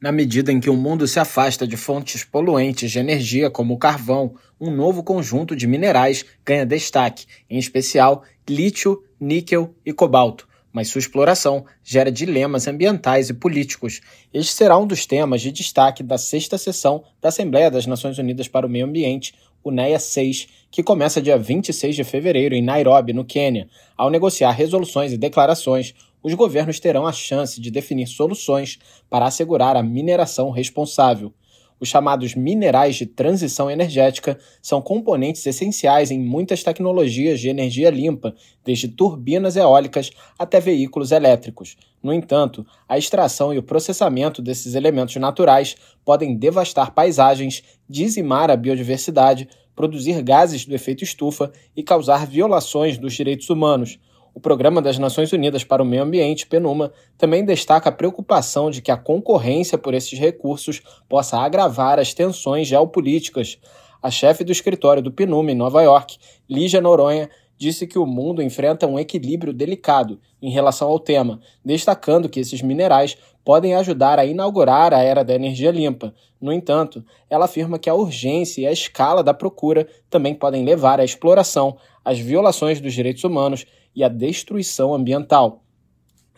Na medida em que o mundo se afasta de fontes poluentes de energia como o carvão, um novo conjunto de minerais ganha destaque, em especial lítio, níquel e cobalto. Mas sua exploração gera dilemas ambientais e políticos. Este será um dos temas de destaque da sexta sessão da Assembleia das Nações Unidas para o Meio Ambiente, UNEA 6, que começa dia 26 de fevereiro em Nairobi, no Quênia. Ao negociar resoluções e declarações, os governos terão a chance de definir soluções para assegurar a mineração responsável. Os chamados minerais de transição energética são componentes essenciais em muitas tecnologias de energia limpa, desde turbinas eólicas até veículos elétricos. No entanto, a extração e o processamento desses elementos naturais podem devastar paisagens, dizimar a biodiversidade, produzir gases do efeito estufa e causar violações dos direitos humanos. O Programa das Nações Unidas para o Meio Ambiente, PNUMA, também destaca a preocupação de que a concorrência por esses recursos possa agravar as tensões geopolíticas. A chefe do escritório do PNUMA em Nova York, Lígia Noronha, disse que o mundo enfrenta um equilíbrio delicado em relação ao tema, destacando que esses minerais podem ajudar a inaugurar a era da energia limpa. No entanto, ela afirma que a urgência e a escala da procura também podem levar à exploração, às violações dos direitos humanos e a destruição ambiental.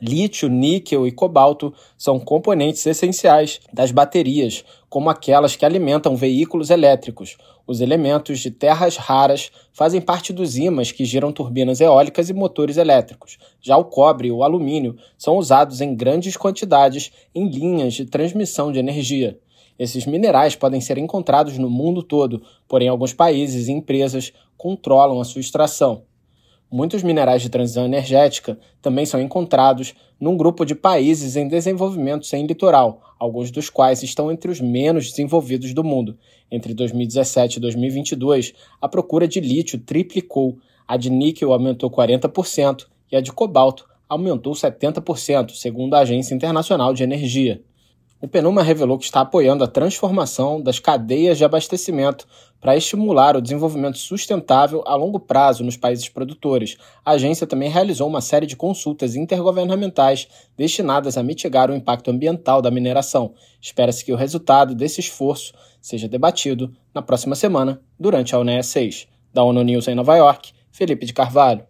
Lítio, níquel e cobalto são componentes essenciais das baterias, como aquelas que alimentam veículos elétricos. Os elementos de terras raras fazem parte dos ímãs que giram turbinas eólicas e motores elétricos. Já o cobre e o alumínio são usados em grandes quantidades em linhas de transmissão de energia. Esses minerais podem ser encontrados no mundo todo, porém alguns países e empresas controlam a sua extração. Muitos minerais de transição energética também são encontrados num grupo de países em desenvolvimento sem litoral, alguns dos quais estão entre os menos desenvolvidos do mundo. Entre 2017 e 2022, a procura de lítio triplicou, a de níquel aumentou 40% e a de cobalto aumentou 70%, segundo a Agência Internacional de Energia. O Penuma revelou que está apoiando a transformação das cadeias de abastecimento para estimular o desenvolvimento sustentável a longo prazo nos países produtores. A agência também realizou uma série de consultas intergovernamentais destinadas a mitigar o impacto ambiental da mineração. Espera-se que o resultado desse esforço seja debatido na próxima semana, durante a UNEA 6. Da ONU News em Nova York, Felipe de Carvalho.